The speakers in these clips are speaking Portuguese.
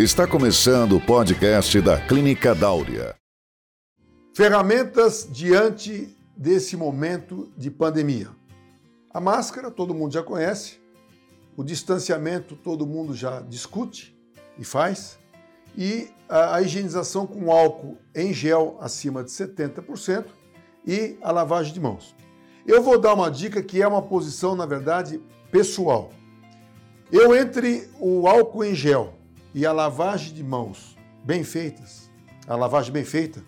Está começando o podcast da Clínica Dáurea. Ferramentas diante desse momento de pandemia. A máscara todo mundo já conhece, o distanciamento todo mundo já discute e faz, e a, higienização com álcool em gel acima de 70% e a lavagem de mãos. Eu vou dar uma dica que é uma posição, na verdade, pessoal. Eu, entre o álcool em gel e a lavagem de mãos bem feitas, a lavagem bem feita,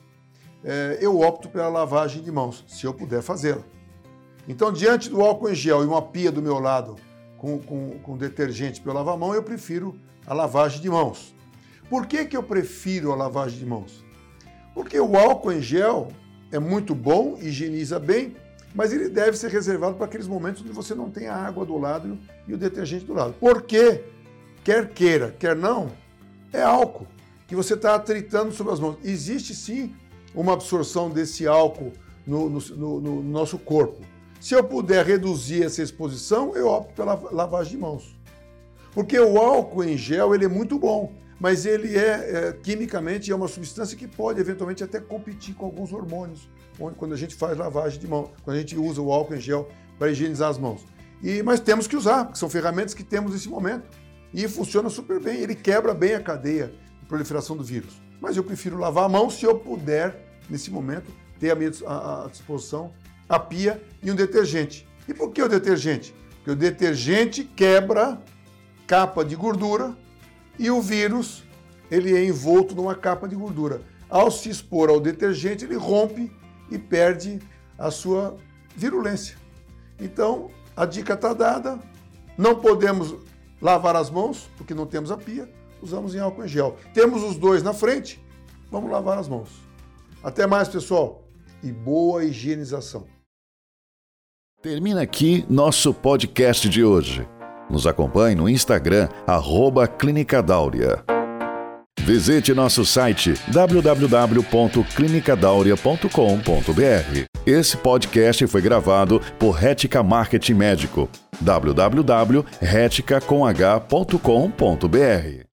é, eu opto pela lavagem de mãos, se eu puder fazê-la. Então, diante do álcool em gel e uma pia do meu lado com, com, com detergente para eu lavar a mão, eu prefiro a lavagem de mãos. Por que, que eu prefiro a lavagem de mãos? Porque o álcool em gel é muito bom, higieniza bem, mas ele deve ser reservado para aqueles momentos onde você não tem a água do lado e o detergente do lado. Porque, quer queira, quer não, é álcool que você está atritando sobre as mãos. Existe sim uma absorção desse álcool no, no, no, no nosso corpo. Se eu puder reduzir essa exposição, eu opto pela lavagem de mãos. Porque o álcool em gel ele é muito bom, mas ele é, é, quimicamente é uma substância que pode eventualmente até competir com alguns hormônios quando a gente faz lavagem de mão, quando a gente usa o álcool em gel para higienizar as mãos. E, mas temos que usar, porque são ferramentas que temos nesse momento. E funciona super bem, ele quebra bem a cadeia de proliferação do vírus. Mas eu prefiro lavar a mão se eu puder, nesse momento, ter à minha à disposição a pia e um detergente. E por que o detergente? Porque o detergente quebra capa de gordura e o vírus ele é envolto numa capa de gordura. Ao se expor ao detergente, ele rompe e perde a sua virulência. Então, a dica está dada. Não podemos lavar as mãos, porque não temos a pia, usamos em álcool em gel. Temos os dois na frente, vamos lavar as mãos. Até mais, pessoal, e boa higienização. Termina aqui nosso podcast de hoje. Nos acompanhe no Instagram, arroba Clínica Dáurea. Visite nosso site www.clinicadauria.com.br. Esse podcast foi gravado por Rética Marketing Médico. www.reticacomh.com.br